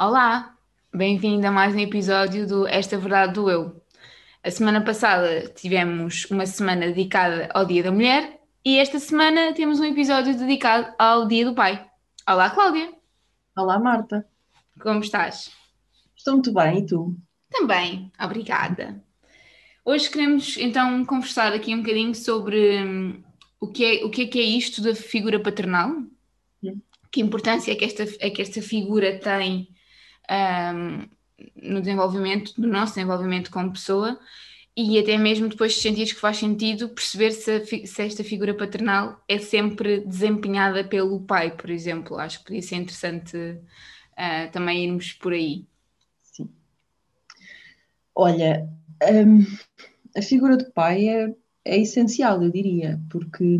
Olá, bem-vindo a mais um episódio do Esta Verdade do Eu. A semana passada tivemos uma semana dedicada ao Dia da Mulher e esta semana temos um episódio dedicado ao Dia do Pai. Olá, Cláudia. Olá, Marta. Como estás? Estou muito bem, e tu? Também, obrigada. Hoje queremos então conversar aqui um bocadinho sobre hum, o, que é, o que é que é isto da figura paternal, que importância é que esta, é que esta figura tem um, no desenvolvimento, no nosso desenvolvimento como pessoa e até mesmo depois de sentir que faz sentido perceber se, se, esta figura paternal é sempre desempenhada pelo pai, por exemplo. Acho que podia ser interessante uh, também irmos por aí. Sim. Olha, um, a figura do pai é, é essencial, eu diria, porque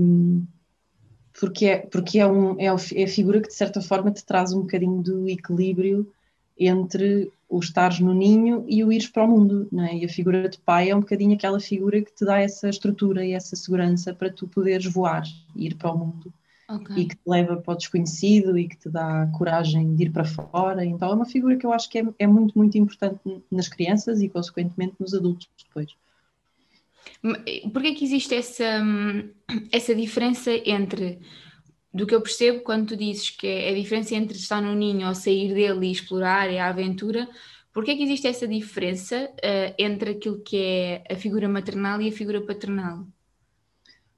porque é, porque é, um, é, é a figura que de certa forma te traz um bocadinho do equilíbrio entre o estares no ninho e o ires para o mundo, não é? E a figura de pai é um bocadinho aquela figura que te dá essa estrutura e essa segurança para tu poderes voar e ir para o mundo. Okay. E que te leva para o desconhecido e que te dá coragem de ir para fora. Então é uma figura que eu acho que é, é muito, muito importante nas crianças e, consequentemente, nos adultos depois. Porquê que existe essa, hum, essa diferença entre do que eu percebo quando tu dizes que é a diferença entre estar no ninho ou sair dele e explorar é a aventura, porquê é que existe essa diferença uh, entre aquilo que é a figura maternal e a figura paternal?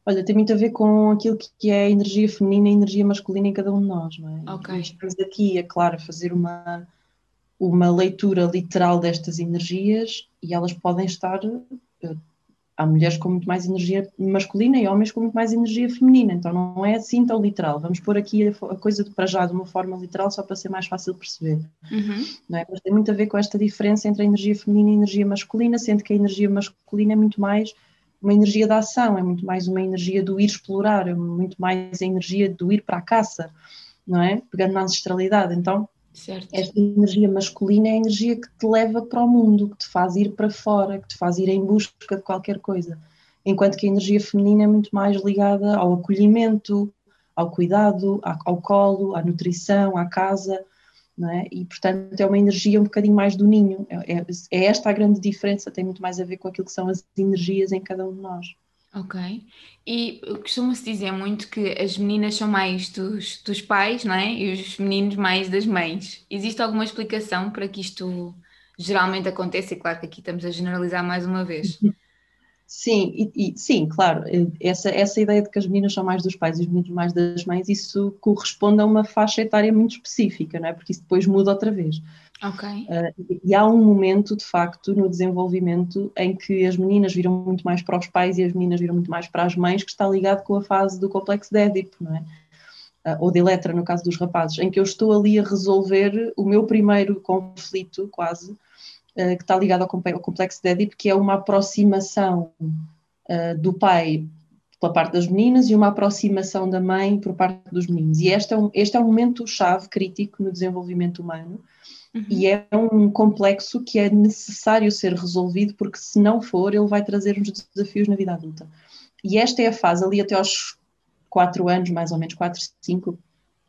Olha, tem muito a ver com aquilo que é a energia feminina e a energia masculina em cada um de nós, não é? Ok. Estamos aqui, é claro, a fazer uma, uma leitura literal destas energias e elas podem estar eh, há mulheres com muito mais energia masculina e homens com muito mais energia feminina, então não é assim tão literal. Vamos pôr aqui a, coisa de para já de uma forma literal só para ser mais fácil de perceber. Uhum. Não é? Mas tem muito a ver com esta diferença entre a energia feminina e a energia masculina, sendo que a energia masculina é muito mais uma energia da ação, é muito mais uma energia do ir explorar, é muito mais a energia do ir para a caça, não é? Pegando na ancestralidade. Então, Certo. Esta energia masculina é a energia que te leva para o mundo, que te faz ir para fora, que te faz ir em busca de qualquer coisa. Enquanto que a energia feminina é muito mais ligada ao acolhimento, ao cuidado, ao colo, à nutrição, à casa, é? E portanto é uma energia um bocadinho mais do ninho. É, é, é esta a grande diferença, tem muito mais a ver com aquilo que são as energias em cada um de nós. Ok. E costuma-se dizer muito que as meninas são mais dos, dos pais, não é? E os meninos mais das mães. Existe alguma explicação para que isto geralmente aconteça? E claro que aqui estamos a generalizar mais uma vez. Sim, e, e, sim, claro, essa, essa ideia de que as meninas são mais dos pais e os meninos mais das mães, isso corresponde a uma faixa etária muito específica, não é? Porque isso depois muda outra vez. Ok. Uh, e há um momento, de facto, no desenvolvimento em que as meninas viram muito mais para os pais e as meninas viram muito mais para as mães, que está ligado com a fase do complexo de Édipo, não é? Uh, ou de Eletra, no caso dos rapazes, em que eu estou ali a resolver o meu primeiro conflito, quase, uh, que está ligado ao, complexo de Édipo, que é uma aproximação do pai pela parte das meninas e uma aproximação da mãe por parte dos meninos. E este é um, este é um momento chave crítico no desenvolvimento humano, Uhum. E é um complexo que é necessário ser resolvido, porque se não for, ele vai trazer-nos desafios na vida adulta. E esta é a fase, ali até aos 4 anos, mais ou menos 4, 5,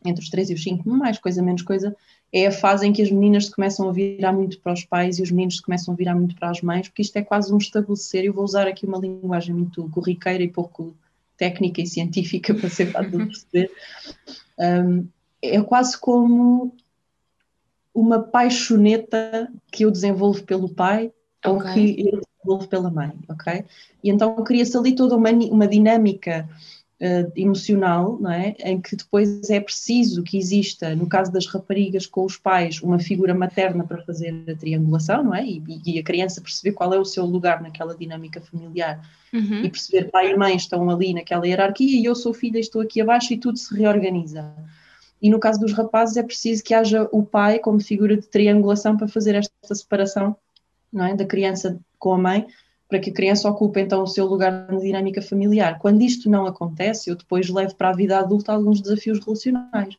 entre os 3 e os 5, mais coisa, menos coisa, é a fase em que as meninas se começam a virar muito para os pais e os meninos se começam a virar muito para as mães, porque isto é quase um estabelecer, eu vou usar aqui uma linguagem muito corriqueira e pouco técnica e científica para ser fácil de perceber, um, é quase como uma paixoneta que eu desenvolvo pelo pai okay. ou que eu desenvolvo pela mãe, ok? E então cria-se ali toda uma, uma dinâmica uh, emocional, não é? Em que depois é preciso que exista, no caso das raparigas com os pais, uma figura materna para fazer a triangulação, não é? E, e a criança perceber qual é o seu lugar naquela dinâmica familiar uhum. e perceber que pai e mãe estão ali naquela hierarquia e eu sou filha, estou aqui abaixo e tudo se reorganiza. E no caso dos rapazes é preciso que haja o pai como figura de triangulação para fazer esta separação não é, da criança com a mãe, para que a criança ocupe então o seu lugar na dinâmica familiar. Quando isto não acontece, eu depois levo para a vida adulta alguns desafios relacionais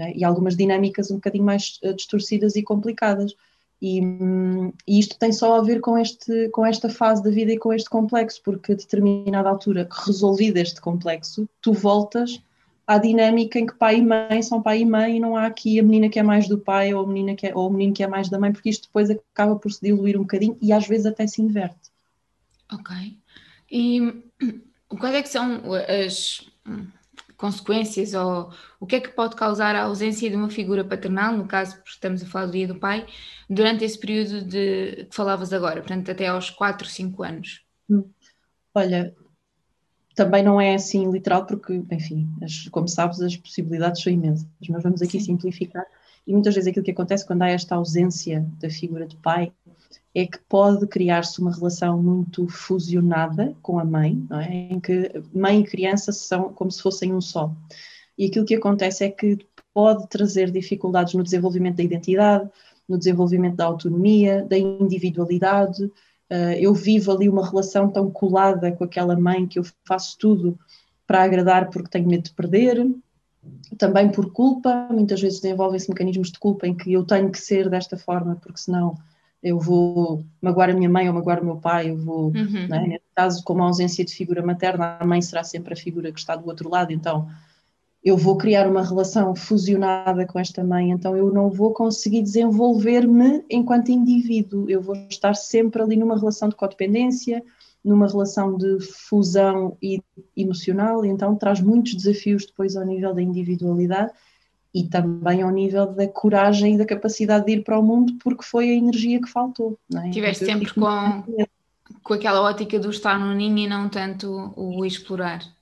é? e algumas dinâmicas um bocadinho mais uh, distorcidas e complicadas. E, hum, e, isto tem só a ver com, este, com esta fase da vida e com este complexo, porque a determinada altura, resolvido este complexo, tu voltas à dinâmica em que pai e mãe são pai e mãe e não há aqui a menina que é mais do pai ou a menina que é, ou o menino que é mais da mãe, porque isto depois acaba por se diluir um bocadinho e às vezes até se inverte. Ok. E quais é que são as consequências ou o que é que pode causar a ausência de uma figura paternal, no caso, porque estamos a falar do dia do pai, durante esse período de que falavas agora, portanto até aos 4, 5 anos? Hum. Olha, também não é assim literal, porque, enfim, as, como sabes, as possibilidades são imensas, mas vamos aqui Sim. simplificar. E muitas vezes aquilo que acontece quando há esta ausência da figura de pai é que pode criar-se uma relação muito fusionada com a mãe, é? em que mãe e criança são como se fossem um só. E aquilo que acontece é que pode trazer dificuldades no desenvolvimento da identidade, no desenvolvimento da autonomia, da individualidade, eu vivo ali uma relação tão colada com aquela mãe que eu faço tudo para agradar porque tenho medo de perder, também por culpa, muitas vezes desenvolvem-se mecanismos de culpa em que eu tenho que ser desta forma porque senão eu vou magoar a minha mãe ou magoar o meu pai, eu vou, uhum. né? nesse caso, como a ausência de figura materna, a mãe será sempre a figura que está do outro lado, então eu vou criar uma relação fusionada com esta mãe, então eu não vou conseguir desenvolver-me enquanto indivíduo, eu vou estar sempre ali numa relação de codependência, numa relação de fusão e emocional, e então traz muitos desafios depois ao nível da individualidade e também ao nível da coragem e da capacidade de ir para o mundo, porque foi a energia que faltou. É? Tiveste sempre com, com aquela ótica do estar no ninho e não tanto o explorar.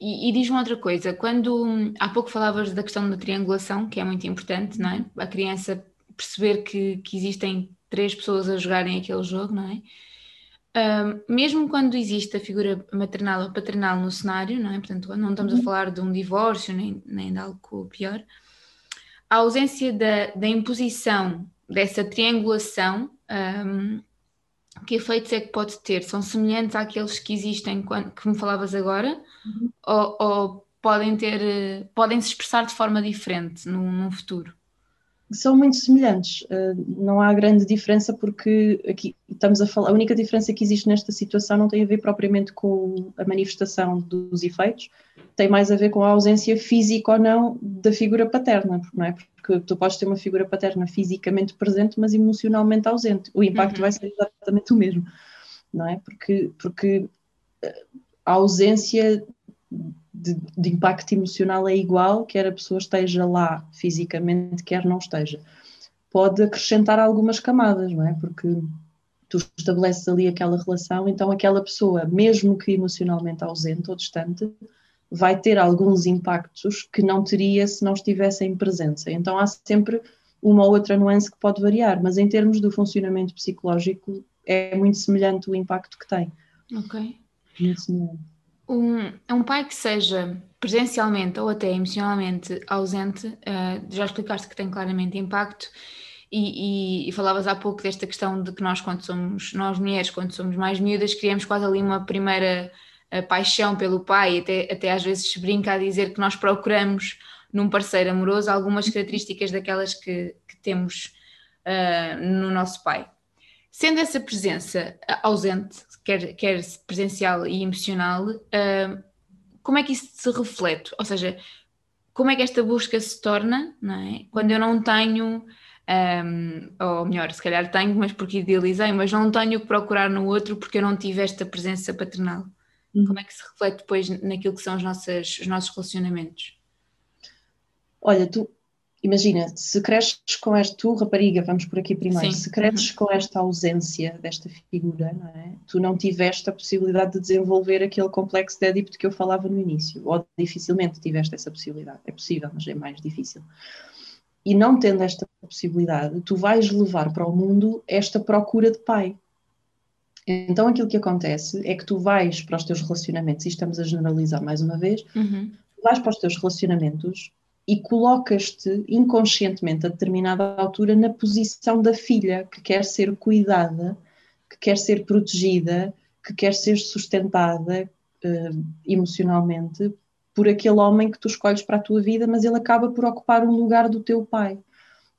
E, e diz-me outra coisa, quando há pouco falavas da questão da triangulação, que é muito importante, não é? A criança perceber que, que existem três pessoas a jogarem aquele jogo, não é? Um, mesmo quando existe a figura maternal ou paternal no cenário, não é? Portanto, não estamos a uhum. falar de um divórcio nem, nem de algo pior, a ausência da, da imposição dessa triangulação um, que efeitos é que pode ter? São semelhantes àqueles que existem quando, que me falavas agora? Uhum. Ou, ou, podem ter, eh, podem se expressar de forma diferente no, no futuro? São muito semelhantes, uh, não há grande diferença porque aqui estamos a falar, a única diferença que existe nesta situação não tem a ver propriamente com a manifestação dos efeitos, tem mais a ver com a ausência física ou não da figura paterna, não é? Porque tu podes ter uma figura paterna fisicamente presente, mas emocionalmente ausente. O impacto uhum. vai ser exatamente o mesmo, não é? Porque, porque eh, a ausência de, de, impacto emocional é igual, quer a pessoa esteja lá fisicamente, quer não esteja. Pode acrescentar algumas camadas, não é? Porque tu estabeleces ali aquela relação, então aquela pessoa, mesmo que emocionalmente ausente ou distante, vai ter alguns impactos que não teria se não estivesse em presença. Então há sempre uma ou outra nuance que pode variar, mas em termos do funcionamento psicológico é muito semelhante o impacto que tem. Ok. Muito semelhante. Um, um pai que seja presencialmente ou até emocionalmente ausente, uh, já explicaste que tem claramente impacto e, e, e, falavas há pouco desta questão de que nós quando somos, nós mulheres, quando somos mais miúdas, criamos quase ali uma primeira a paixão pelo pai, até, até às vezes se brinca a dizer que nós procuramos num parceiro amoroso algumas características daquelas que, que temos uh, no nosso pai. Sendo essa presença ausente, quer, quer presencial e emocional, uh, como é que isso se reflete? Ou seja, como é que esta busca se torna, é? Quando eu não tenho, um, ou melhor, se calhar tenho, mas porque idealizei, mas não tenho o que procurar no outro porque eu não tive esta presença paternal. Uhum. Como é que se reflete depois naquilo que são os nossos, os nossos relacionamentos? Olha, tu imagina, se cresces com esta, tu rapariga, vamos por aqui primeiro, Sim. se cresces uhum. com esta ausência desta figura, não é? tu não tiveste a possibilidade de desenvolver aquele complexo de Édipo que eu falava no início, ou dificilmente tiveste essa possibilidade, é possível, mas é mais difícil. E não tendo esta possibilidade, tu vais levar para o mundo esta procura de pai, então aquilo que acontece é que tu vais para os teus relacionamentos, e estamos a generalizar mais uma vez, uhum. vais para os teus relacionamentos e colocas-te inconscientemente a determinada altura na posição da filha que quer ser cuidada, que quer ser protegida, que quer ser sustentada uh, emocionalmente por aquele homem que tu escolhes para a tua vida, mas ele acaba por ocupar um lugar do teu pai,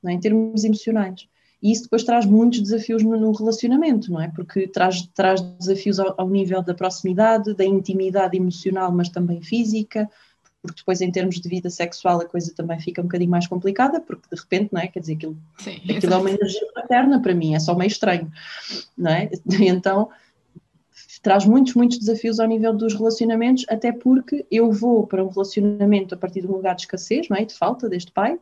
é? em termos emocionais. E isso depois traz muitos desafios no, no relacionamento, não é? Porque traz, traz desafios ao, ao, nível da proximidade, da intimidade emocional, mas também física, porque depois em termos de vida sexual a coisa também fica um bocadinho mais complicada, porque de repente, não é? Quer dizer, aquilo, Sim, aquilo é uma energia paterna para mim, é só meio estranho, não é? Então traz muitos, muitos desafios ao nível dos relacionamentos, até porque eu vou para um relacionamento a partir de um lugar de escassez, não é? De falta deste pai,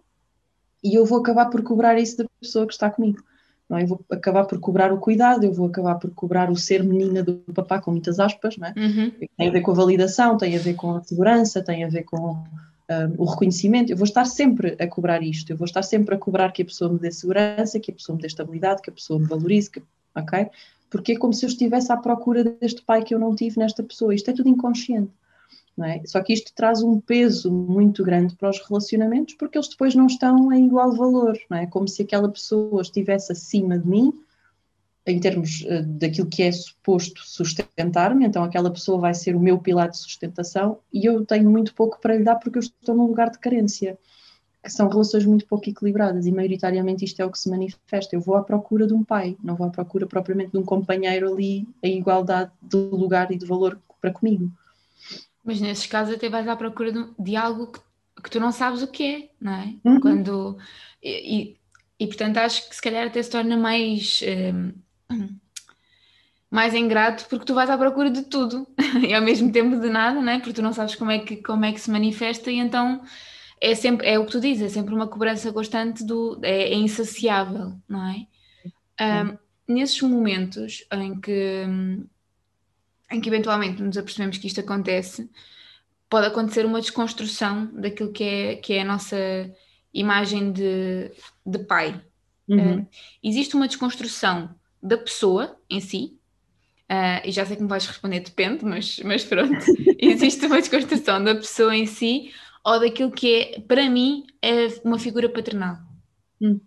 e eu vou acabar por cobrar isso da pessoa que está comigo. Não é? Eu vou acabar por cobrar o cuidado, eu vou acabar por cobrar o ser menina do papá, com muitas aspas, não é? Uhum. Tem a ver com a validação, tem a ver com a segurança, tem a ver com um, o reconhecimento. Eu vou estar sempre a cobrar isto, eu vou estar sempre a cobrar que a pessoa me dê segurança, que a pessoa me dê estabilidade, que a pessoa me valorize, que, ok? Porque é como se eu estivesse à procura deste pai que eu não tive nesta pessoa. Isto é tudo inconsciente. É? Só que isto traz um peso muito grande para os relacionamentos porque eles depois não estão em igual valor, não é? Como se aquela pessoa estivesse acima de mim em termos uh, daquilo que é suposto sustentar-me, então aquela pessoa vai ser o meu pilar de sustentação e eu tenho muito pouco para lhe dar porque eu estou num lugar de carência, que são relações muito pouco equilibradas e maioritariamente isto é o que se manifesta. Eu vou à procura de um pai, não vou à procura propriamente de um companheiro ali em igualdade de lugar e de valor para comigo. Mas nesses casos até vais à procura de, de algo que, que, tu não sabes o que é, não é? Uhum. Quando, e, e, e, portanto acho que se calhar até se torna mais, um, mais ingrato porque tu vais à procura de tudo e ao mesmo tempo de nada, não é? Porque tu não sabes como é que, como é que se manifesta e então é sempre, é o que tu dizes, é sempre uma cobrança constante do, é, é insaciável, não é? Um, nesses momentos em que hum, em que eventualmente nos apercebemos que isto acontece, pode acontecer uma desconstrução daquilo que é, que é a nossa imagem de, de pai. Uhum. Uh, existe uma desconstrução da pessoa em si, uh, e já sei que me vais responder, depende, mas, mas pronto. existe uma desconstrução da pessoa em si ou daquilo que é, para mim, é uma figura paternal. Uhum.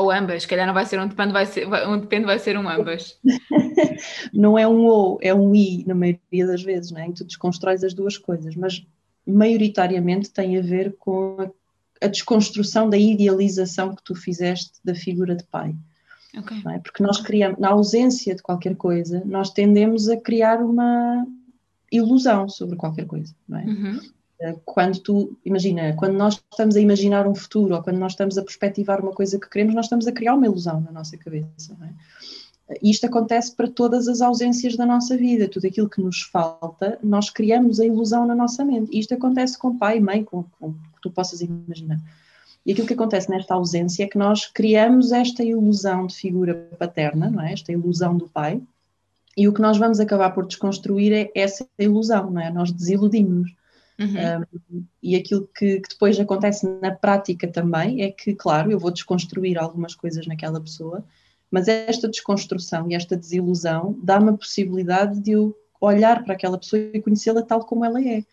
Ou ambas, se calhar não vai ser um depende, vai ser, um depende vai ser um ambas. não é um ou, é um i na maioria das vezes, né? em que tu desconstróis as duas coisas, mas maioritariamente tem a ver com a, a desconstrução da idealização que tu fizeste da figura de pai. Okay. É? Porque nós criamos, na ausência de qualquer coisa, nós tendemos a criar uma ilusão sobre qualquer coisa. Não é? Uhum quando tu, imagina, quando nós estamos a imaginar um futuro ou quando nós estamos a perspectivar uma coisa que queremos, nós estamos a criar uma ilusão na nossa cabeça. É? E isto acontece para todas as ausências da nossa vida, tudo aquilo que nos falta, nós criamos a ilusão na nossa mente. E isto acontece com pai e mãe, com o que tu possas imaginar. E aquilo que acontece nesta ausência é que nós criamos esta ilusão de figura paterna, não é? esta ilusão do pai, e o que nós vamos acabar por desconstruir é essa ilusão, não é? Nós desiludimos. Uhum. Um, e aquilo que, que, depois acontece na prática também é que, claro, eu vou desconstruir algumas coisas naquela pessoa, mas esta desconstrução e esta desilusão dá-me a possibilidade de eu olhar para aquela pessoa e conhecê-la tal como ela é.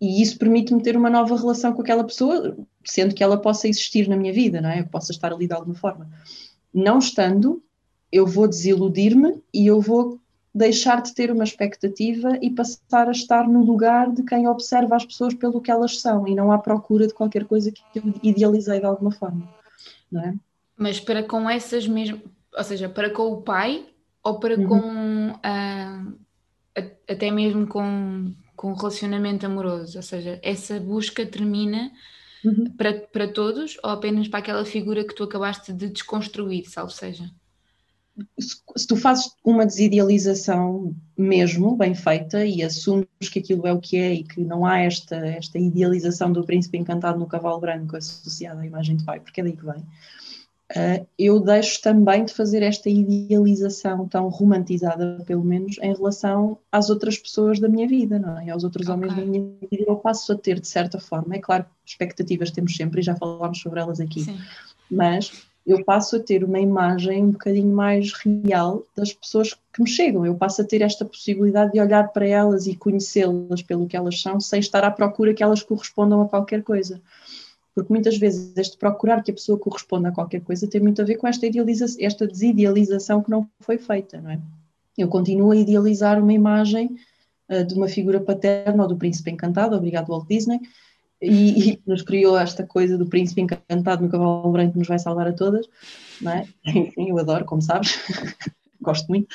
E isso permite-me ter uma nova relação com aquela pessoa, sendo que ela possa existir na minha vida, não é? Eu possa estar ali de alguma forma. Não estando, eu vou desiludir-me e eu vou deixar de ter uma expectativa e passar a estar no lugar de quem observa as pessoas pelo que elas são e não à procura de qualquer coisa que eu idealizei de alguma forma, não é? Mas para com essas mesmas, ou seja, para com o pai ou para uhum. com uh, até mesmo com, com relacionamento amoroso, ou seja, essa busca termina uhum. para, para todos ou apenas para aquela figura que tu acabaste de desconstruir, salvo seja? Se tu fazes uma desidealização mesmo bem feita e assumes que aquilo é o que é e que não há esta, esta idealização do príncipe encantado no cavalo branco associada à imagem de pai, porque é daí que vem, uh, eu deixo também de fazer esta idealização tão romantizada, pelo menos, em relação às outras pessoas da minha vida, não é? aos outros okay. homens da minha vida. Eu passo a ter, de certa forma, é claro, expectativas temos sempre e já falámos sobre elas aqui, Sim. mas eu passo a ter uma imagem um bocadinho mais real das pessoas que me chegam. Eu passo a ter esta possibilidade de olhar para elas e conhecê-las pelo que elas são, sem estar à procura que elas correspondam a qualquer coisa. Porque muitas vezes este procurar que a pessoa corresponda a qualquer coisa tem muito a ver com esta, idealização, esta desidealização que não foi feita, não é? Eu continuo a idealizar uma imagem uh, de uma figura paterna ou do príncipe encantado, obrigado Walt Disney, e, e, nos criou esta coisa do príncipe encantado no cavalo branco que nos vai salvar a todas, não é? Enfim, eu adoro, como sabes, gosto muito,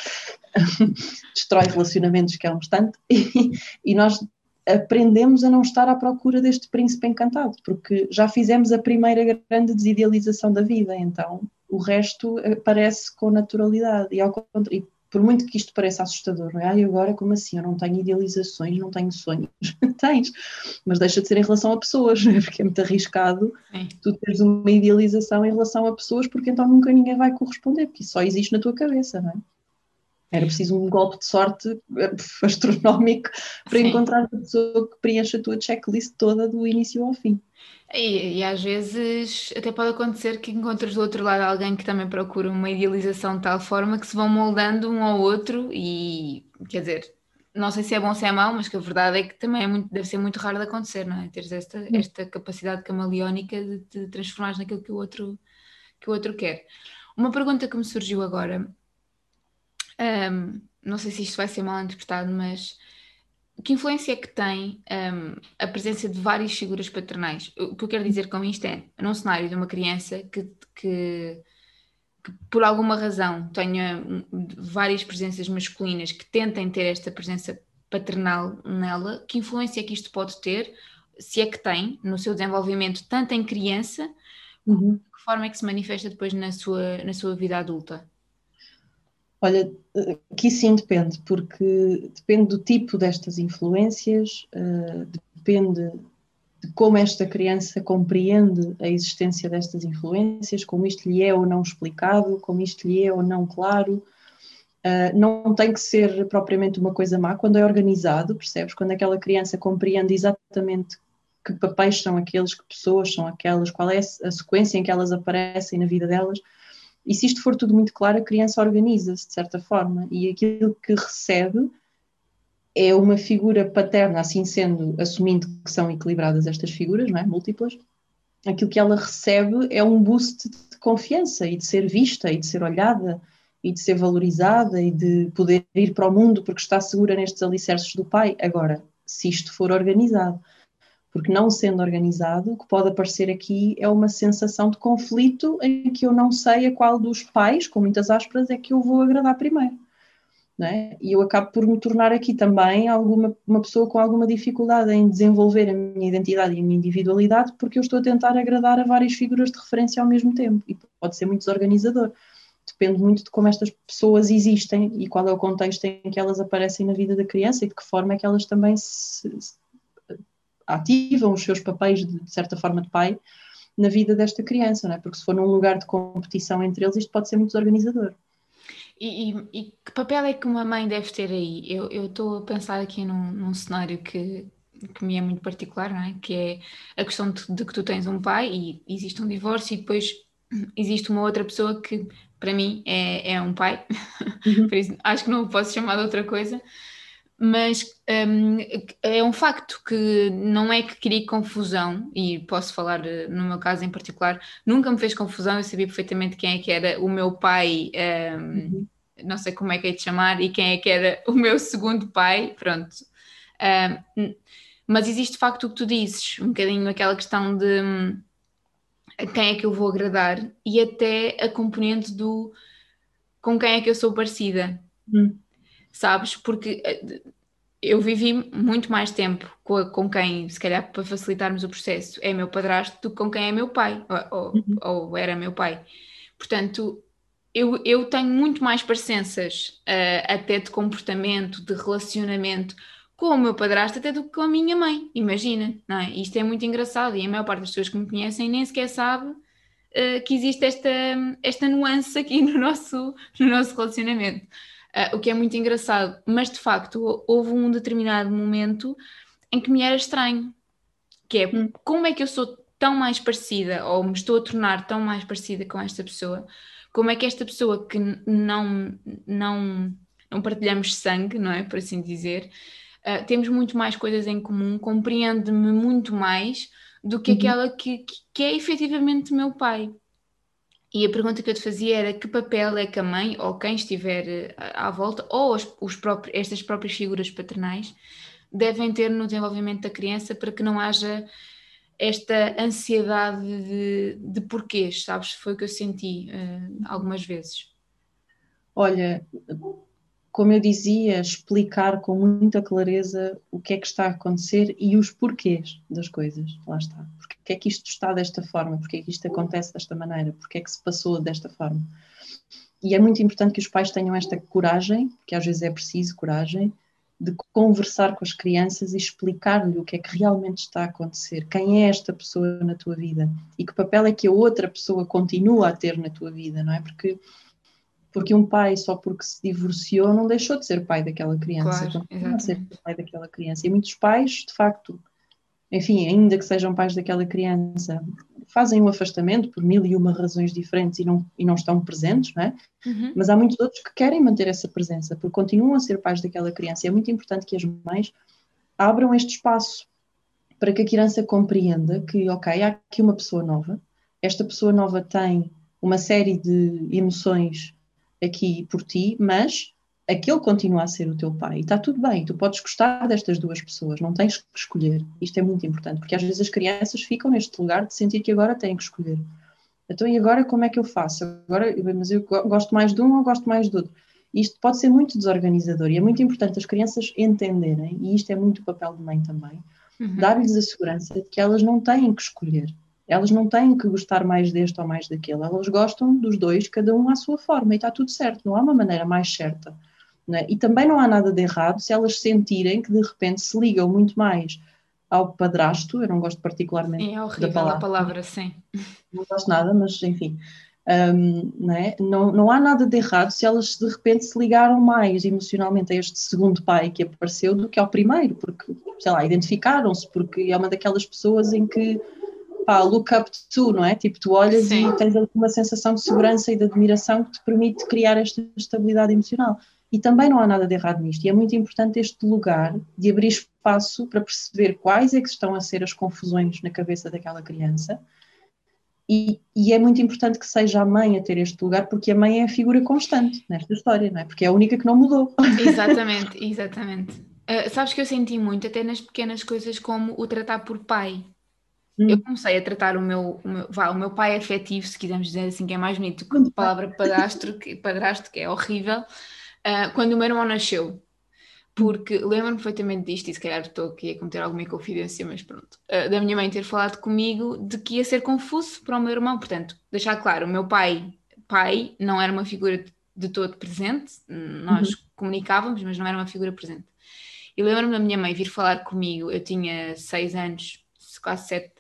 destrói relacionamentos que é um tanto, e, e, nós aprendemos a não estar à procura deste príncipe encantado, porque já fizemos a primeira grande desidealização da vida, então o resto aparece com naturalidade. E, ao contrário, por muito que isto pareça assustador, não é? Ah, agora como assim? Eu não tenho idealizações, não tenho sonhos. Tens, mas deixa de ser em relação a pessoas, não é? Porque é muito arriscado Sim. tu teres uma idealização em relação a pessoas, porque então nunca ninguém vai corresponder, porque isso só existe na tua cabeça, não é? Era preciso um golpe de sorte eh, astronómico para Sim. encontrar a pessoa que preencha a tua checklist toda do início ao fim. E, e, às vezes até pode acontecer que encontres do outro lado alguém que também procura uma idealização de tal forma que se vão moldando um ao outro e quer dizer, não sei se é bom ou se é mau, mas que a verdade é que também é muito, deve ser muito raro de acontecer, não é? Teres esta, esta capacidade camaleónica de te transformar naquilo que o outro que o outro quer. Uma pergunta que me surgiu agora, um, não sei se isto vai ser mal interpretado, mas que influência é que tem um, a presença de várias figuras paternais? O que eu quero dizer com isto é, num cenário de uma criança que, que, que, por alguma razão tenha várias presenças masculinas que tentem ter esta presença paternal nela, que influência é que isto pode ter, se é que tem, no seu desenvolvimento, tanto em criança, uhum. de que forma é que se manifesta depois na sua, na sua vida adulta? Olha, aqui sim depende, porque depende do tipo destas influências, uh, depende de como esta criança compreende a existência destas influências, como isto lhe é ou não explicado, como isto lhe é ou não claro. Uh, não tem que ser propriamente uma coisa má quando é organizado, percebes? Quando aquela criança compreende exatamente que papéis são aqueles, que pessoas são aquelas, qual é a sequência em que elas aparecem na vida delas e se isto for tudo muito claro, a criança organiza-se de certa forma e aquilo que recebe é uma figura paterna, assim sendo, assumindo que são equilibradas estas figuras, não é? múltiplas, aquilo que ela recebe é um boost de confiança e de ser vista e de ser olhada e de ser valorizada e de poder ir para o mundo porque está segura nestes alicerces do pai. Agora, se isto for organizado porque não sendo organizado, o que pode aparecer aqui é uma sensação de conflito em que eu não sei a qual dos pais, com muitas aspas, é que eu vou agradar primeiro. É? E eu acabo por me tornar aqui também alguma, uma pessoa com alguma dificuldade em desenvolver a minha identidade e a minha individualidade, porque eu estou a tentar agradar a várias figuras de referência ao mesmo tempo, e pode ser muito desorganizador. Depende muito de como estas pessoas existem e qual é o contexto em que elas aparecem na vida da criança e de que forma é que elas também se, ativam os seus papéis de, de certa forma de pai na vida desta criança, não é? porque se for num lugar de competição entre eles, isto pode ser muito desorganizador. E, e, e que papel é que uma mãe deve ter aí? Eu estou a pensar aqui num, num, cenário que, que me é muito particular, não é? que é a questão de, de, que tu tens um pai e existe um divórcio e depois existe uma outra pessoa que para mim é, é um pai, uhum. por isso acho que não o posso chamar de outra coisa, mas um, é um facto que não é que crie confusão, e posso falar eh, no meu caso em particular, nunca me fez confusão, eu sabia perfeitamente quem é que era o meu pai, um, uhum. não sei como é que é de chamar, e quem é que era o meu segundo pai, pronto. Um, mas existe de facto o que tu dizes, um bocadinho aquela questão de hum, quem é que eu vou agradar e até a componente do com quem é que eu sou parecida. Uhum sabes? Porque eh, eu vivi muito mais tempo com, com quem, se calhar para facilitarmos o processo, é meu padrasto do que com quem é meu pai, ou, uhum. ou era meu pai. Portanto, eu, eu tenho muito mais parecenças, uh, até de comportamento, de relacionamento, com o meu padrasto até do que com a minha mãe, imagina, não é? Isto é muito engraçado e a maior parte das pessoas que me conhecem nem sequer sabe uh, que existe esta, esta nuance aqui no nosso, no nosso relacionamento uh, o que é muito engraçado. Mas de facto, houve um determinado momento em que me era estranho, que é hum. como é que eu sou tão mais parecida, ou me estou a tornar tão mais parecida com esta pessoa, como é que esta pessoa que não, não, não partilhamos sangue, não é? Por assim dizer, uh, temos muito mais coisas em comum, compreende-me muito mais do que uhum. aquela que, que, que é efetivamente meu pai. E a pergunta que eu te fazia era que papel é que a mãe ou quem estiver eh, à volta, ou os, os próprios, estas próprias figuras paternais, devem ter no desenvolvimento da criança para que não haja esta ansiedade de, de porquês, sabes? Foi o que eu senti uh, algumas vezes. Olha, como eu dizia, explicar com muita clareza o que é que está a acontecer e os porquês das coisas. Lá está. Porque é que isto está desta forma? Porque é que isto acontece desta maneira? Porque é que se passou desta forma? E é muito importante que os pais tenham esta coragem, que às vezes é preciso coragem, de conversar com as crianças e explicar-lhe o que é que realmente está a acontecer, quem é esta pessoa na tua vida e que papel é que a outra pessoa continua a ter na tua vida, não é? Porque porque um pai só porque se divorciou não deixou de ser pai daquela criança, claro, continua a ser pai daquela criança. E muitos pais, de facto, enfim, ainda que sejam pais daquela criança, fazem um afastamento por mil e uma razões diferentes e não, e não estão presentes, não é? Uhum. Mas há muitos outros que querem manter essa presença, porque continuam a ser pais daquela criança. E é muito importante que as mães abram este espaço para que a criança compreenda que, ok, há aqui uma pessoa nova, esta pessoa nova tem uma série de emoções aqui por ti, mas aquele continua a ser o teu pai. E está tudo bem, tu podes gostar destas duas pessoas, não tens que escolher. Isto é muito importante, porque às vezes as crianças ficam neste lugar de sentir que agora têm que escolher. Então, e agora como é que eu faço? Agora, mas eu gosto mais de um ou gosto mais do outro? Isto pode ser muito desorganizador e é muito importante as crianças entenderem, e isto é muito o papel de mãe também, uhum. dar-lhes a segurança de que elas não têm que escolher. Elas não têm que gostar mais deste ou mais daquele, elas gostam dos dois, cada um à sua forma, e está tudo certo, não há uma maneira mais certa. É? E também não há nada de errado se elas sentirem que de repente se ligam muito mais ao padrasto, eu não gosto particularmente é horrível da palavra. a palavra, sim. Não gosto nada, mas enfim. Um, não, é? não, não há nada de errado se elas de repente se ligaram mais emocionalmente a este segundo pai que apareceu do que ao primeiro, porque, sei lá, identificaram-se, porque é uma daquelas pessoas em que pá, look up to, não é? Tipo, tu olhas Sim. e tens uma sensação de segurança e de admiração que te permite criar esta estabilidade emocional. E também não há nada de errado nisto. E é muito importante este lugar de abrir espaço para perceber quais é que estão a ser as confusões na cabeça daquela criança. E, e, é muito importante que seja a mãe a ter este lugar, porque a mãe é a figura constante nesta história, não é? Porque é a única que não mudou. Exatamente, exatamente. Uh, sabes que eu senti muito, até nas pequenas coisas, como o tratar por pai. Hum. Eu comecei a tratar o meu, o meu, vá, o meu pai afetivo, se quisermos dizer assim, que é mais bonito que a palavra padrasto, que, padrasto, que é horrível, uh, quando o meu irmão nasceu. Porque lembro-me perfeitamente disto, e se calhar estou aqui a cometer alguma confidência, mas pronto. Uh, da minha mãe ter falado comigo de que ia ser confuso para o meu irmão. Portanto, deixar claro, o meu pai, pai, não era uma figura de todo presente, nós uhum. comunicávamos, mas não era uma figura presente. E lembro-me da minha mãe vir falar comigo, eu tinha seis anos, quase sete,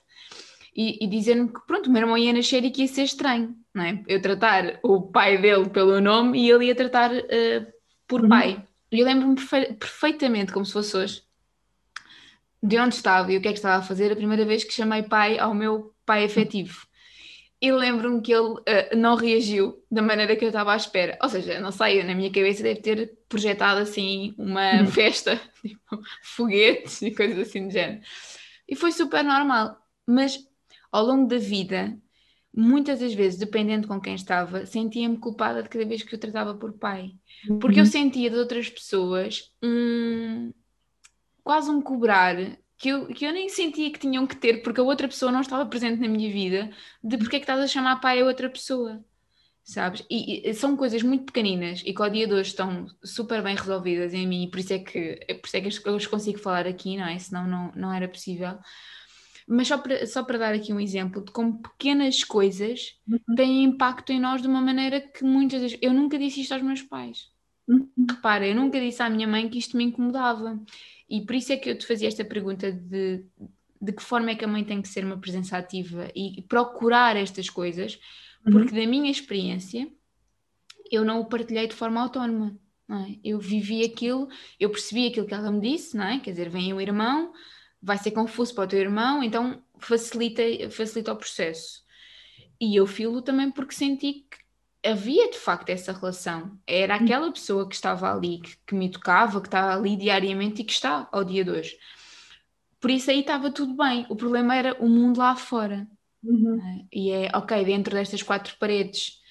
e, e dizer-me que pronto, o meu irmão ia nascer e que ia ser estranho, não é? Eu tratar o pai dele pelo nome e ele ia tratar uh, por uhum. pai. E eu lembro-me perfe perfeitamente, como se fosse hoje, de onde estava e o que é que estava a fazer a primeira vez que chamei pai ao meu pai efetivo. E lembro-me que ele uh, não reagiu da maneira que eu estava à espera. Ou seja, não sei, na minha cabeça deve ter projetado assim uma uhum. festa, tipo, foguetes e coisas assim do género. E foi super normal. Mas ao longo da vida, muitas das vezes, dependendo com quem estava, sentia-me culpada de cada vez que eu tratava por pai. Porque uhum. eu sentia de outras pessoas um, quase um cobrar que eu, que eu nem sentia que tinham que ter, porque a outra pessoa não estava presente na minha vida, de porque é que estás a chamar pai a outra pessoa. Sabes? E, e são coisas muito pequeninas e que ao dia de hoje estão super bem resolvidas em mim, e por isso é que, por isso é que eu consigo falar aqui, não é? Senão não, não era possível. Mas só para, só para dar aqui um exemplo de como pequenas coisas uhum. têm impacto em nós de uma maneira que muitas vezes. Eu nunca disse isto aos meus pais. Uhum. Repara, eu nunca disse à minha mãe que isto me incomodava. E por isso é que eu te fazia esta pergunta de, de que forma é que a mãe tem que ser uma presença ativa e procurar estas coisas, uhum. porque da minha experiência eu não o partilhei de forma autónoma. É? Eu vivi aquilo, eu percebi aquilo que ela me disse, não é? quer dizer, vem o irmão, vai ser confuso para o teu irmão, então facilita, facilita o processo. E eu filo também porque senti que havia de facto essa relação. Era hum. aquela pessoa que estava ali, que, que me tocava, que estava ali diariamente e que está ao dia de hoje. Por isso aí estava tudo bem. O problema era o mundo lá fora. Uhum. É? E é, ok, dentro destas quatro paredes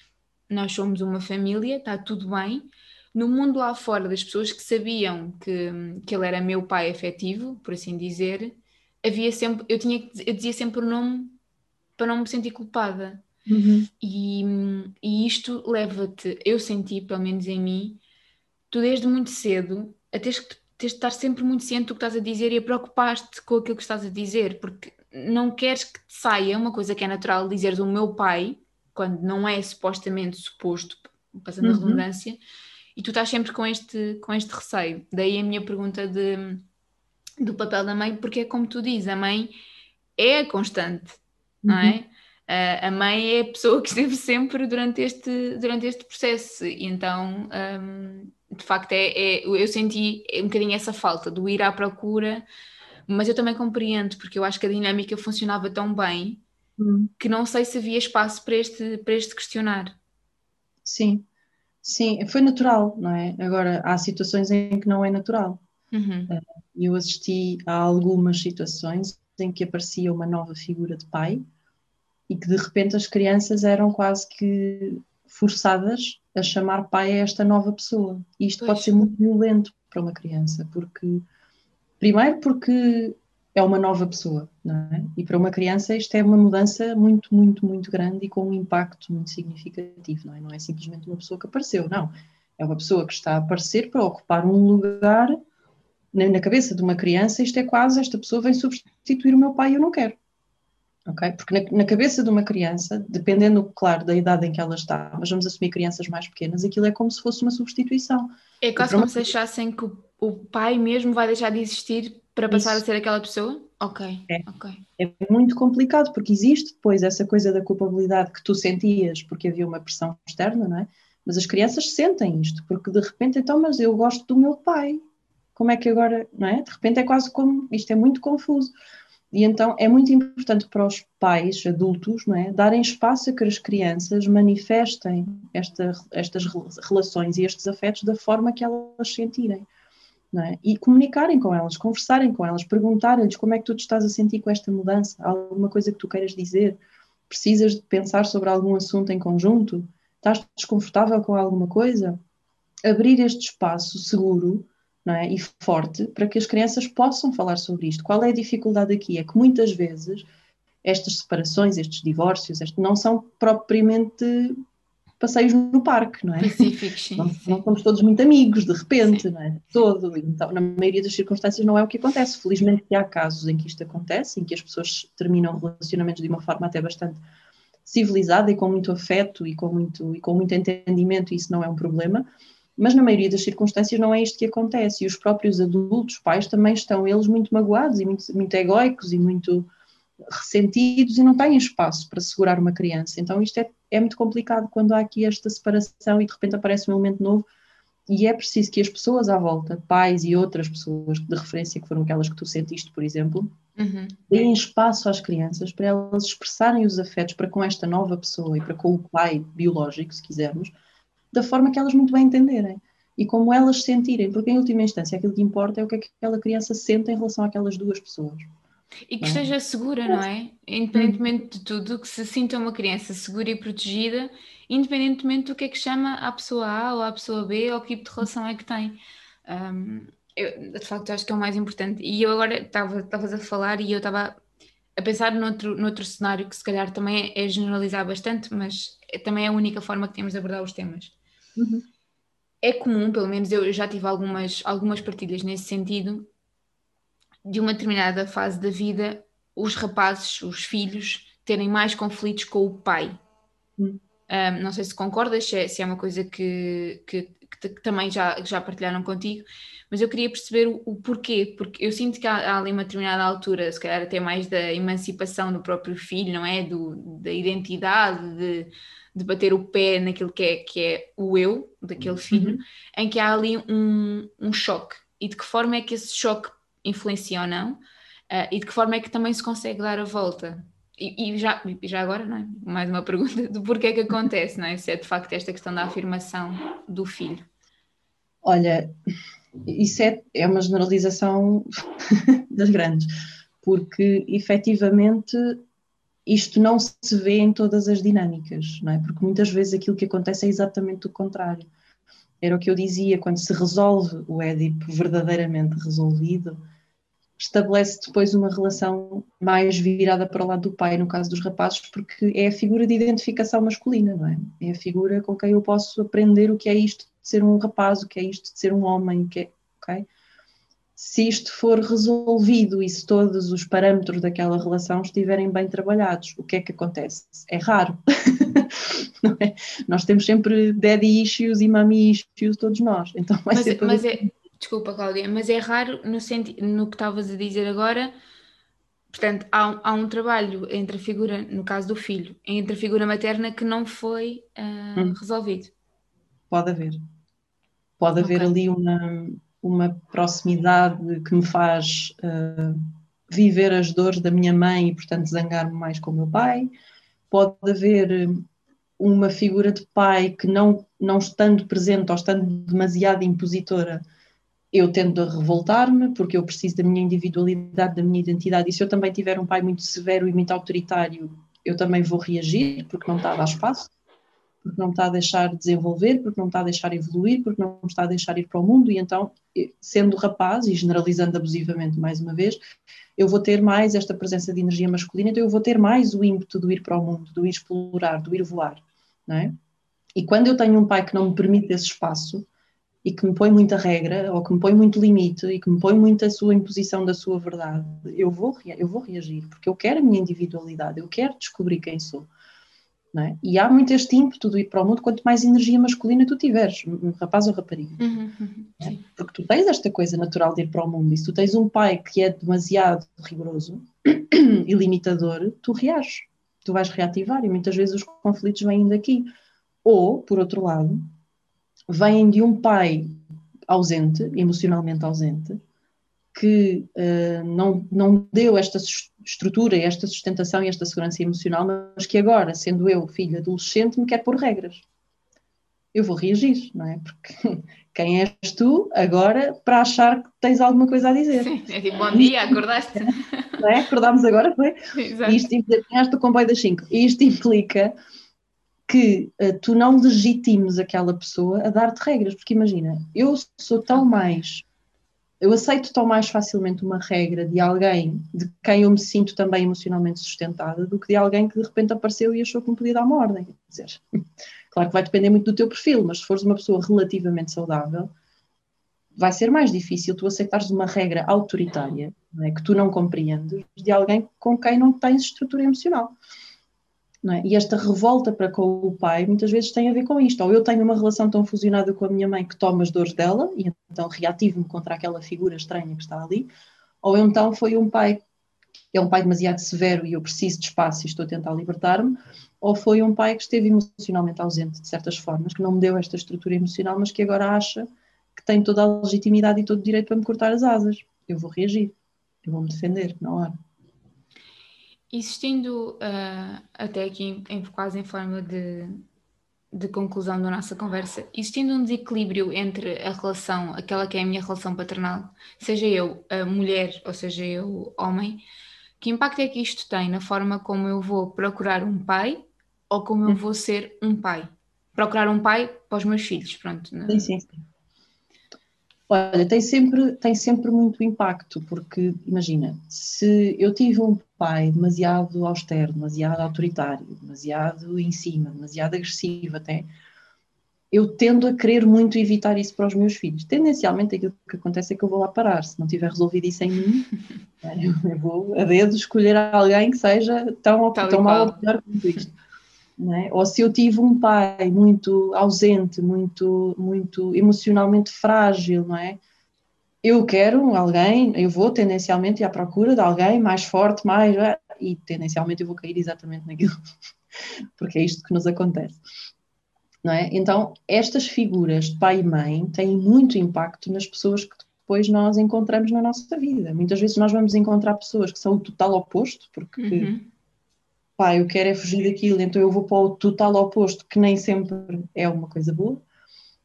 nós somos uma família, está tudo bem, no mundo lá fora, das pessoas que sabiam que, que ele era meu pai afetivo, por assim dizer, havia sempre, eu tinha eu dizia sempre o nome para não me sentir culpada. Uhum. E, e isto leva-te, eu senti, pelo menos em mim, tu desde muito cedo a teres, tens de estar sempre muito ciente do que estás a dizer e a preocupar-te com aquilo que estás a dizer, porque não queres que te saia uma coisa que é natural dizeres o meu pai, quando não é supostamente suposto, passando uhum. a redundância, e tu estás sempre com este, com este receio. Daí a minha pergunta de, do papel da mãe, porque é como tu dizes, a mãe é a constante, uhum. não é? Uhum. a mãe é a pessoa que esteve sempre durante este, durante este processo, e então, um, de facto, é, é, eu senti um bocadinho essa falta do ir à procura, mas eu também compreendo, porque eu acho que a dinâmica funcionava tão bem uhum. que não sei se havia espaço para este, para este questionar. Sim, sim, foi natural, não é? Agora, há situações em que não é natural. Uhum. Eh, eu assisti a algumas situações em que aparecia uma nova figura de pai e que de repente as crianças eram quase que forçadas a chamar pai a esta nova pessoa. E isto pois. pode ser muito violento para uma criança, porque primeiro porque é uma nova pessoa, é? E para uma criança isto é uma mudança muito, muito, muito grande e com um impacto muito significativo, não é? Não é simplesmente uma pessoa que apareceu, não. É uma pessoa que está a aparecer para ocupar um lugar na cabeça de uma criança, isto é quase, esta pessoa vem substituir o meu pai e eu não quero. Ok? Porque na, na, cabeça de uma criança, dependendo, claro, da idade em que ela está, mas vamos assumir crianças mais pequenas, aquilo é como se fosse uma substituição. É quase como uma... se achassem que o, o, pai mesmo vai deixar de existir para passar Isso. a ser aquela pessoa? Ok, é. ok. É muito complicado, porque existe depois essa coisa da culpabilidade que tu sentias porque havia uma pressão externa, não é? Mas as crianças sentem isto, porque de repente, então, mas eu gosto do meu pai, como é que agora, não é? De repente é quase como, isto é muito confuso. E então é muito importante para os pais adultos, não é? Darem espaço a que as crianças manifestem esta, estas relações e estes afetos da forma que elas sentirem. É? E comunicarem com elas, conversarem com elas, perguntarem-lhes como é que tu te estás a sentir com esta mudança, alguma coisa que tu queiras dizer, precisas de pensar sobre algum assunto em conjunto, estás desconfortável com alguma coisa, abrir este espaço seguro é? e forte para que as crianças possam falar sobre isto. Qual é a dificuldade aqui? É que muitas vezes estas separações, estes divórcios, este, não são propriamente passeios no parque, não é? Específicos, sim. Não, não somos todos muito amigos, de repente, sim. não é? Todo. Então, na maioria das circunstâncias não é o que acontece. Felizmente há casos em que isto acontece, em que as pessoas terminam relacionamentos de uma forma até bastante civilizada e com muito afeto e com muito, e com muito entendimento, e isso não é um problema mas na maioria das circunstâncias não é isto que acontece. E os próprios adultos, pais, também estão eles muito magoados e muito, muito egoicos e muito ressentidos e não têm espaço para segurar uma criança. Então isto é, é muito complicado quando há aqui esta separação e de repente aparece um elemento novo e é preciso que as pessoas à volta, pais e outras pessoas de referência que foram aquelas que tu sentiste, por exemplo, uhum. deem espaço às crianças para elas expressarem os afetos para com esta nova pessoa e para com o pai biológico, se quisermos, da forma que elas muito bem entenderem e como elas sentirem, porque em última instância aquilo que importa é o que, é que aquela criança sente em relação àquelas duas pessoas. E que é? esteja segura, não é? Independentemente de tudo, que se sinta uma criança segura e protegida, independentemente do que é que chama a pessoa A ou a pessoa B ou que tipo de relação é que tem. Um, eu, de facto, acho que é o mais importante. E eu agora estavas a falar e eu estava a pensar noutro, noutro cenário que se calhar também é generalizar bastante, mas é, também é a única forma que temos de abordar os temas. Uhum. É comum, pelo menos eu já tive algumas, algumas partilhas nesse sentido, de uma determinada fase da vida, os rapazes, os filhos, terem mais conflitos com o pai. Uhum. Um, não sei se concordas, se é, se é uma coisa que, que, que, que, também já, já partilharam contigo, mas eu queria perceber o, o porquê, porque eu sinto que há, há, ali uma determinada altura, se calhar até mais da emancipação do próprio filho, não é? Do, da identidade, de, de bater o pé naquilo que é, que é o eu daquele uhum. filho, uhum. em que há ali um, um choque. E de que forma é que esse choque influencia ou não? Uh, e de que forma é que também se consegue dar a volta? E, e, já, e já agora, não é? mais uma pergunta do porquê é que acontece, não é? Se é de facto esta questão da afirmação do filho. Olha, isso é, é uma generalização das grandes, porque efetivamente isto não se vê em todas as dinâmicas, não é? Porque muitas vezes aquilo que acontece é exatamente o contrário. Era o que eu dizia, quando se resolve o Édipo verdadeiramente resolvido, estabelece depois uma relação mais virada para o lado do pai, no caso dos rapazes, porque é a figura de identificação masculina, não é? É a figura com quem eu posso aprender o que é isto de ser um rapaz, o que é isto de ser um homem, o que é, ok? Se isto for resolvido e se todos os parâmetros daquela relação estiverem bem trabalhados, o que é que acontece? É raro. é? Nós temos sempre daddy issues e mommy issues, todos nós. Então mas, mas é, desculpa, Cláudia, mas é raro no, senti no que estavas a dizer agora Portanto, há um, há um, trabalho entre a figura, no caso do filho, entre a figura materna que não foi uh, hum. resolvido. Pode haver. Pode haver okay. ali uma, uma proximidade que me faz uh, viver as dores da minha mãe e, portanto, zangar-me mais com o meu pai. Pode haver uma figura de pai que, não, não estando presente ou estando demasiado impositora, eu tendo a revoltar-me porque eu preciso da minha individualidade, da minha identidade. E se eu também tiver um pai muito severo e muito autoritário, eu também vou reagir porque não está a espaço, porque não está a deixar desenvolver, porque não está a deixar evoluir, porque não está a deixar ir para o mundo. E então, sendo rapaz e generalizando abusivamente mais uma vez, eu vou ter mais esta presença de energia masculina, então eu vou ter mais o ímpeto do ir para o mundo, do ir explorar, do ir voar, não é? E quando eu tenho um pai que não me permite esse espaço, e que me põe muita regra ou que me põe muito limite e que me põe muito a sua imposição da sua verdade, eu vou, eu vou reagir, porque eu quero a minha individualidade, eu quero descobrir quem sou. É? E há muito este ímpeto de ir para o mundo, quanto mais energia masculina tu tiveres, rapaz ou rapariga. Uhum, uhum, é? Porque tu tens esta coisa natural de ir para o mundo, e se tu tens um pai que é demasiado rigoroso e limitador, tu reages, tu vais reativar, e muitas vezes os conflitos vêm daqui. Ou, por outro lado, vêm de um pai ausente, emocionalmente ausente, que uh, não, não deu esta estrutura, esta sustentação e esta segurança emocional, mas que agora, sendo eu filho adolescente, me quer pôr regras. Eu vou reagir, não é? Porque quem és tu agora para achar que tens alguma coisa a dizer? Sim, é tipo, bom dia, acordaste? Não é? Acordámos agora, foi? Exato. Isto implica, o comboio das 5. Isto implica que uh, tu não legitimes aquela pessoa a dar-te regras, porque imagina, eu sou tão mais, eu aceito tão mais facilmente uma regra de alguém de quem eu me sinto também emocionalmente sustentada do que de alguém que de repente apareceu e achou que me podia dar uma ordem. Quer dizer, claro que vai depender muito do teu perfil, mas se fores uma pessoa relativamente saudável, vai ser mais difícil tu aceitares uma regra autoritária é, que tu não compreendes de alguém com quem não tens estrutura emocional. É? E esta revolta para com o pai muitas vezes tem a ver com isto. Ou eu tenho uma relação tão fusionada com a minha mãe que toma as dores dela e então reativo-me contra aquela figura estranha que está ali, ou então foi um pai que é um pai demasiado severo e eu preciso de espaço e estou a tentar libertar-me, ou foi um pai que esteve emocionalmente ausente de certas formas, que não me deu esta estrutura emocional, mas que agora acha que tem toda a legitimidade e todo o direito para me cortar as asas. Eu vou reagir, eu vou me defender na hora. Existindo uh, até aqui em, quase em forma de, de conclusão da nossa conversa, existindo um desequilíbrio entre a relação, aquela que é a minha relação paternal, seja eu mulher ou seja eu homem, que impacto é que isto tem na forma como eu vou procurar um pai ou como eu vou ser um pai? Procurar um pai para os meus filhos, pronto. Né? Sim, sim, sim. Olha, tem sempre, tem sempre muito impacto, porque imagina, se eu tive um pai demasiado austero, demasiado autoritário, demasiado em cima, demasiado agressivo até, eu tendo a querer muito evitar isso para os meus filhos. Tendencialmente aquilo que acontece é que eu vou lá parar, se não tiver resolvido isso em mim, eu vou a dedo escolher alguém que seja tão, tão mal ou pior quanto isto. É? Ou se eu tive um pai muito ausente, muito, muito emocionalmente frágil, não é? Eu quero alguém, eu vou tendencialmente à procura de alguém mais forte, mais. É? E tendencialmente eu vou cair exatamente naquilo, porque é isto que nos acontece. Não é? Então, estas figuras de pai e mãe têm muito impacto nas pessoas que depois nós encontramos na nossa vida. Muitas vezes nós vamos encontrar pessoas que são o total oposto, porque. Uhum pá, eu quero é fugir daquilo, então eu vou para o total oposto, que nem sempre é uma coisa boa,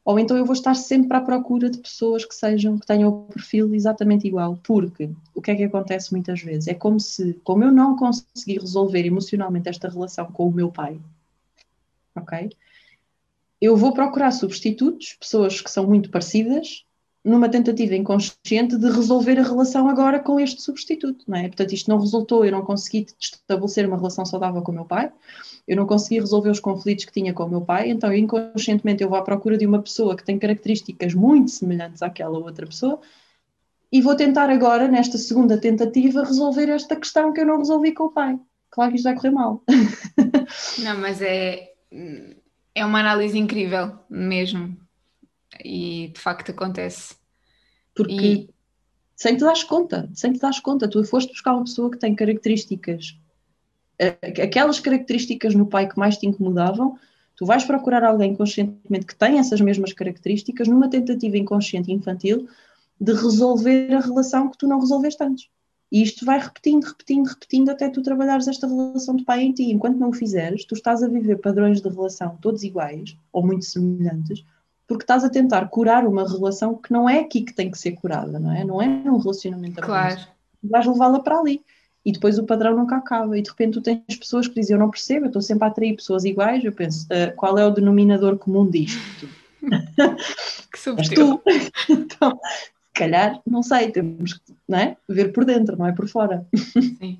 ou então eu vou estar sempre à procura de pessoas que sejam, que tenham o perfil exatamente igual, porque o que é que acontece muitas vezes? É como se, como eu não consegui resolver emocionalmente esta relação com o meu pai, ok? Eu vou procurar substitutos, pessoas que são muito parecidas, numa tentativa inconsciente de resolver a relação agora com este substituto, não é? Portanto, isto não resultou, eu não consegui estabelecer uma relação saudável com o meu pai, eu não consegui resolver os conflitos que tinha com o meu pai, então inconscientemente eu vou à procura de uma pessoa que tem características muito semelhantes àquela outra pessoa e vou tentar agora, nesta segunda tentativa, resolver esta questão que eu não resolvi com o pai. Claro que isto vai correr mal. Não, mas é, é uma análise incrível mesmo e de facto acontece. Porque e... sem te das conta, sem te das conta, tu foste buscar uma pessoa que tem características, aquelas características no pai que mais te incomodavam, tu vais procurar alguém conscientemente que tem essas mesmas características numa tentativa inconsciente infantil de resolver a relação que tu não resolveste antes. E isto vai repetindo, repetindo, repetindo até tu trabalhares esta relação de pai em ti. Enquanto não o fizeres, tu estás a viver padrões de relação todos iguais ou muito semelhantes, porque estás a tentar curar uma relação que não é aqui que tem que ser curada, não é? Não é um relacionamento Claro. Vais levá-la para ali. E depois o padrão nunca acaba. E de repente tu tens pessoas que dizem: Eu não percebo, eu estou sempre a atrair pessoas iguais. Eu penso: uh, Qual é o denominador comum disto? que subtil. então, se calhar, não sei, temos que não é? ver por dentro, não é por fora. Sim.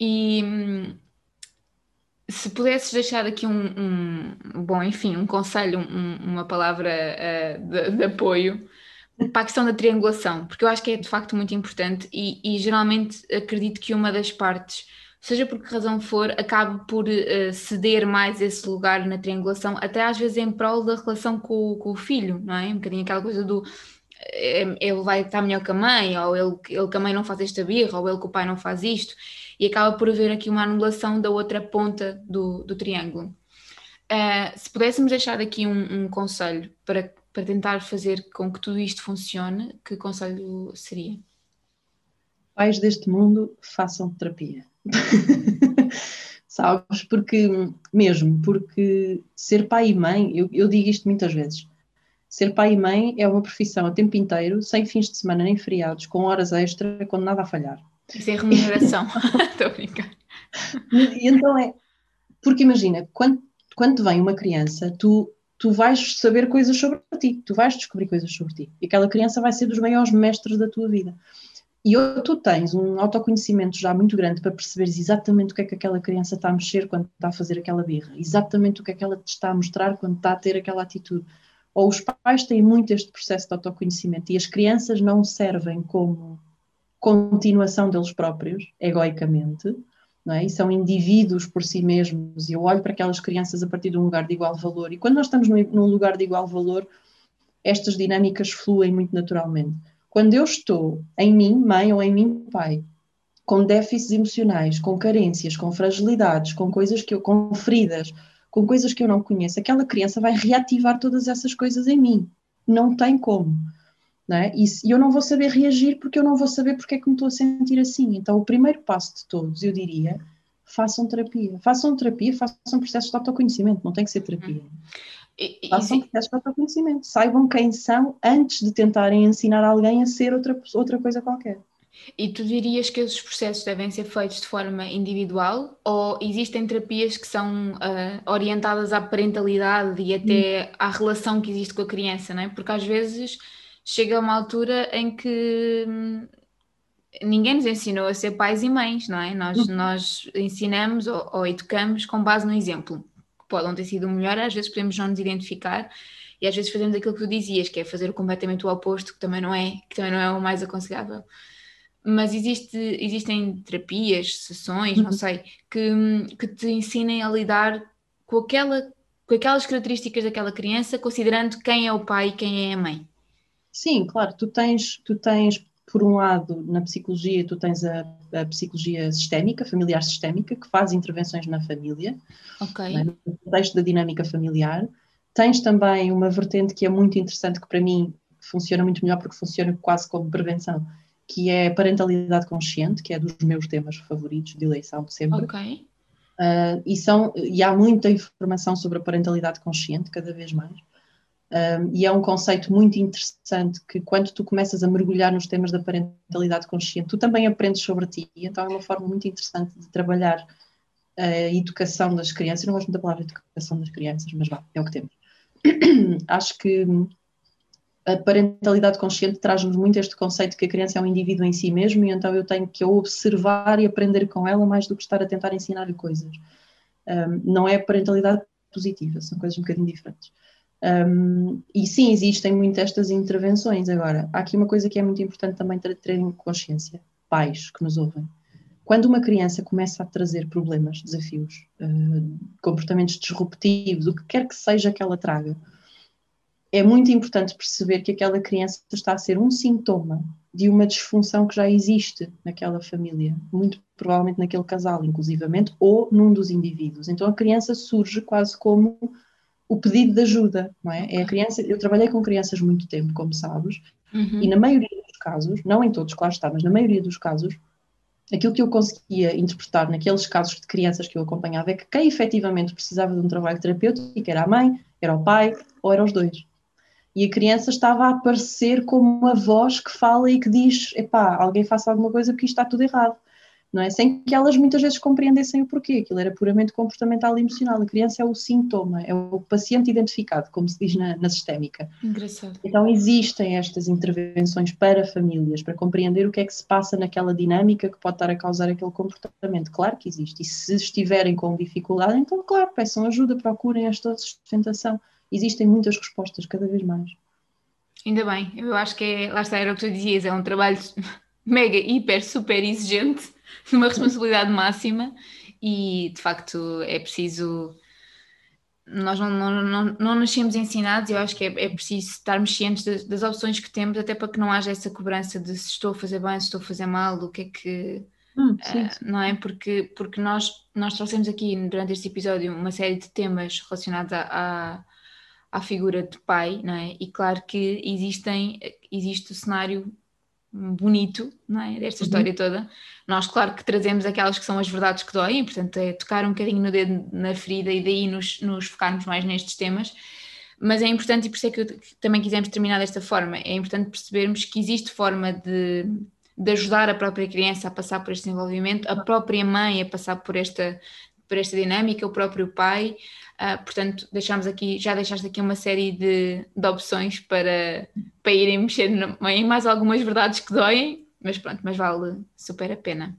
E hum, se pudesses deixar aqui um, um, bom, enfim, um conselho, um, uma palavra uh, de, de, apoio para a questão da triangulação, porque eu acho que é de facto muito importante e, e geralmente acredito que uma das partes, seja por que razão for, acabe por uh, ceder mais esse lugar na triangulação, até às vezes em prol da relação com, com o filho, não é? Um bocadinho aquela coisa do eh, ele vai estar melhor que a mãe, ou ele, ele que a mãe não faz esta birra, ou ele que o pai não faz isto e acaba por haver aqui uma anulação da outra ponta do, do triângulo. Uh, se pudéssemos deixar aqui um, um, conselho para, para tentar fazer com que tudo isto funcione, que conselho seria? Pais deste mundo façam terapia. Sabes? Porque, mesmo, porque ser pai e mãe, eu, eu digo isto muitas vezes, ser pai e mãe é uma profissão a tempo inteiro, sem fins de semana nem feriados, com horas extra, quando nada a falhar. Sem remuneração. Estou a brincar. E então é. Porque imagina, quando, quando vem uma criança, tu, tu vais saber coisas sobre ti, tu vais descobrir coisas sobre ti. E aquela criança vai ser dos maiores mestres da tua vida. E ou tu tens um autoconhecimento já muito grande para perceberes exatamente o que é que aquela criança está a mexer quando está a fazer aquela birra, exatamente o que é que ela te está a mostrar quando está a ter aquela atitude. Ou os pais têm muito este processo de autoconhecimento e as crianças não servem como continuação deles próprios, egoicamente, não é? e são indivíduos por si mesmos, e eu olho para aquelas crianças a partir de um lugar de igual valor, e quando nós estamos num lugar de igual valor, estas dinâmicas fluem muito naturalmente. Quando eu estou em mim, mãe, ou em mim, pai, com déficits emocionais, com carências, com fragilidades, com coisas que eu, com feridas, com coisas que eu não conheço, aquela criança vai reativar todas essas coisas em mim. Não tem como. É? E eu não vou saber reagir porque eu não vou saber porque é que me estou a sentir assim. Então, o primeiro passo de todos, eu diria, façam terapia. Façam terapia, façam processos de autoconhecimento, não tem que ser terapia. E, façam processos de autoconhecimento. Saibam quem são antes de tentarem ensinar alguém a ser outra, outra coisa qualquer. E tu dirias que esses processos devem ser feitos de forma individual ou existem terapias que são uh, orientadas à parentalidade e até hum. à relação que existe com a criança, não é? Porque às vezes chega a uma altura em que hum, ninguém nos ensinou a ser pais e mães, não é? Nós, uhum. nós ensinamos ou, ou, educamos com base no exemplo. Pode não ter sido o melhor, às vezes podemos não nos identificar e às vezes fazemos aquilo que tu dizias, que é fazer completamente o oposto, que também não é, que também não é o mais aconselhável. Mas existe, existem terapias, sessões, uhum. não sei, que, hum, que te ensinem a lidar com, aquela, com aquelas características daquela criança, considerando quem é o pai e quem é a mãe. Sim, claro, tu tens, tu tens, por um lado, na psicologia, tu tens a, a psicologia sistémica, familiar sistémica, que faz intervenções na família, okay. no contexto da dinâmica familiar. Tens também uma vertente que é muito interessante, que para mim funciona muito melhor porque funciona quase como prevenção, que é a parentalidade consciente, que é dos meus temas favoritos de eleição de sempre. Ok. Uh, e, são, e há muita informação sobre a parentalidade consciente, cada vez mais. Um, e é um conceito muito interessante que quando tu começas a mergulhar nos temas da parentalidade consciente, tu também aprendes sobre ti, então é uma forma muito interessante de trabalhar a educação das crianças. Eu não gosto muito da palavra educação das crianças, mas vá, é o que temos. Acho que a parentalidade consciente traz-nos muito este conceito que a criança é um indivíduo em si mesmo e então eu tenho que observar e aprender com ela mais do que estar a tentar ensinar-lhe coisas. Um, não é parentalidade positiva, são coisas um bocadinho diferentes. Um, e sim, existem muitas estas intervenções. Agora, há aqui uma coisa que é muito importante também ter, terem consciência, pais que nos ouvem. Quando uma criança começa a trazer problemas, desafios, uh, comportamentos disruptivos, o que quer que seja que ela traga, é muito importante perceber que aquela criança está a ser um sintoma de uma disfunção que já existe naquela família, muito provavelmente naquele casal, inclusivamente, ou num dos indivíduos. Então a criança surge quase como o pedido de ajuda, não é? É a criança. Eu trabalhei com crianças muito tempo, como sabes, uhum. e na maioria dos casos, não em todos, claro está, mas na maioria dos casos, aquilo que eu conseguia interpretar naqueles casos de crianças que eu acompanhava é que quem efetivamente precisava de um trabalho terapêutico era a mãe, era o pai ou eram os dois e a criança estava a aparecer como uma voz que fala e que diz: epá, alguém faça alguma coisa porque isto está tudo errado. Não é? Sem que elas muitas vezes compreendessem o porquê, aquilo era puramente comportamental e emocional. A criança é o sintoma, é o paciente identificado, como se diz na, na sistémica. Engraçado. Então existem estas intervenções para famílias, para compreender o que é que se passa naquela dinâmica que pode estar a causar aquele comportamento. Claro que existe. E se estiverem com dificuldade, então, claro, peçam ajuda, procurem esta sustentação existem muitas respostas cada vez mais. Ainda bem, eu acho que é, lá está, era o que tu dizias, é um trabalho mega, hiper, super exigente, uma responsabilidade máxima e de facto é preciso. Nós não, não, não, não nascemos ensinados, eu acho que é, é preciso estarmos cientes das, das, opções que temos, até para que não haja essa cobrança de se estou a fazer bem, se estou a fazer mal, o que é que. Hum, sim, uh, não é? Porque, porque nós, nós trouxemos aqui durante este episódio uma série de temas relacionados a, a à figura de pai, não é? E claro que existem, existe o cenário bonito, não é? Desta uhum. história toda. Nós, claro que trazemos aquelas que são as verdades que doem, portanto, é tocar um bocadinho no dedo na ferida e daí nos, nos focarmos mais nestes temas. Mas é importante, e por isso é que também quisemos terminar desta forma, é importante percebermos que existe forma de, de ajudar a própria criança a passar por este desenvolvimento, a própria mãe a passar por esta, por esta dinâmica, o próprio pai, Uh, portanto, deixamos aqui, já deixaste aqui uma série de, de opções para, para irem mexer em mais algumas verdades que doem, mas pronto, mas vale super a pena.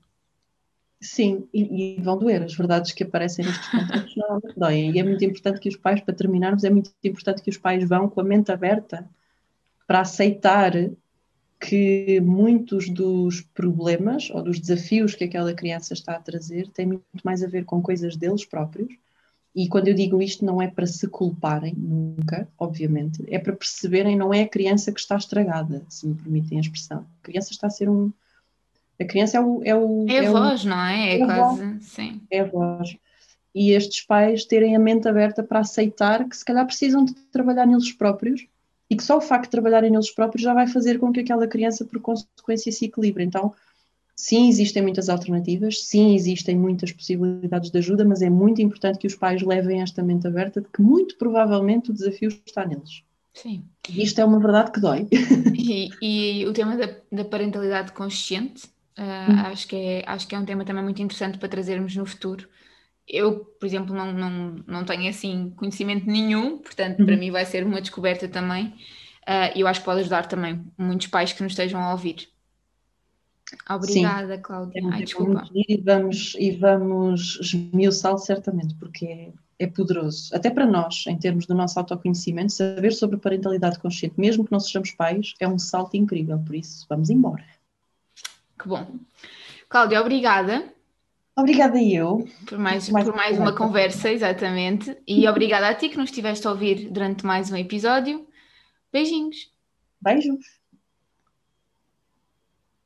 Sim, e, e vão doer, as verdades que aparecem nestes conteúdos não doem. E é muito importante que os pais, para terminarmos, é muito importante que os pais vão com a mente aberta para aceitar que muitos dos problemas ou dos desafios que aquela criança está a trazer têm muito mais a ver com coisas deles próprios e quando eu digo isto, não é para se culparem, nunca, obviamente, é para perceberem, não é a criança que está estragada, se me permitem a expressão. A criança está a ser um. A criança é o. É, o, é a é voz, o, não é? É, é quase. Voz, sim. É a voz. E estes pais terem a mente aberta para aceitar que se calhar precisam de trabalhar neles próprios e que só o facto de trabalharem neles próprios já vai fazer com que aquela criança, por consequência, se equilibre. Então, Sim, existem muitas alternativas, sim, existem muitas possibilidades de ajuda, mas é muito importante que os pais levem esta mente aberta de que muito provavelmente o desafio está neles. Sim. E isto é uma verdade que dói. E, e o tema da, da parentalidade consciente, uh, hum. acho, que é, acho que é um tema também muito interessante para trazermos no futuro. Eu, por exemplo, não, não, não tenho assim conhecimento nenhum, portanto, para uhum. mim vai ser uma descoberta também. Uh, e eu acho que pode ajudar também muitos pais que nos estejam a ouvir. Obrigada, Sim. Cláudia. Ai, desculpa. E vamos, e vamos esmiuçá-lo certamente, porque é, é poderoso. Até para nós, em termos do nosso autoconhecimento, saber sobre parentalidade consciente, mesmo que não sejamos pais, é um salto incrível. Por isso, vamos embora. Que bom. Cláudia, obrigada. Obrigada eu. Por mais, mais, por mais uma conversa, exatamente. E obrigada a ti que nos estiveste a ouvir durante mais um episódio. Beijinhos. Beijos.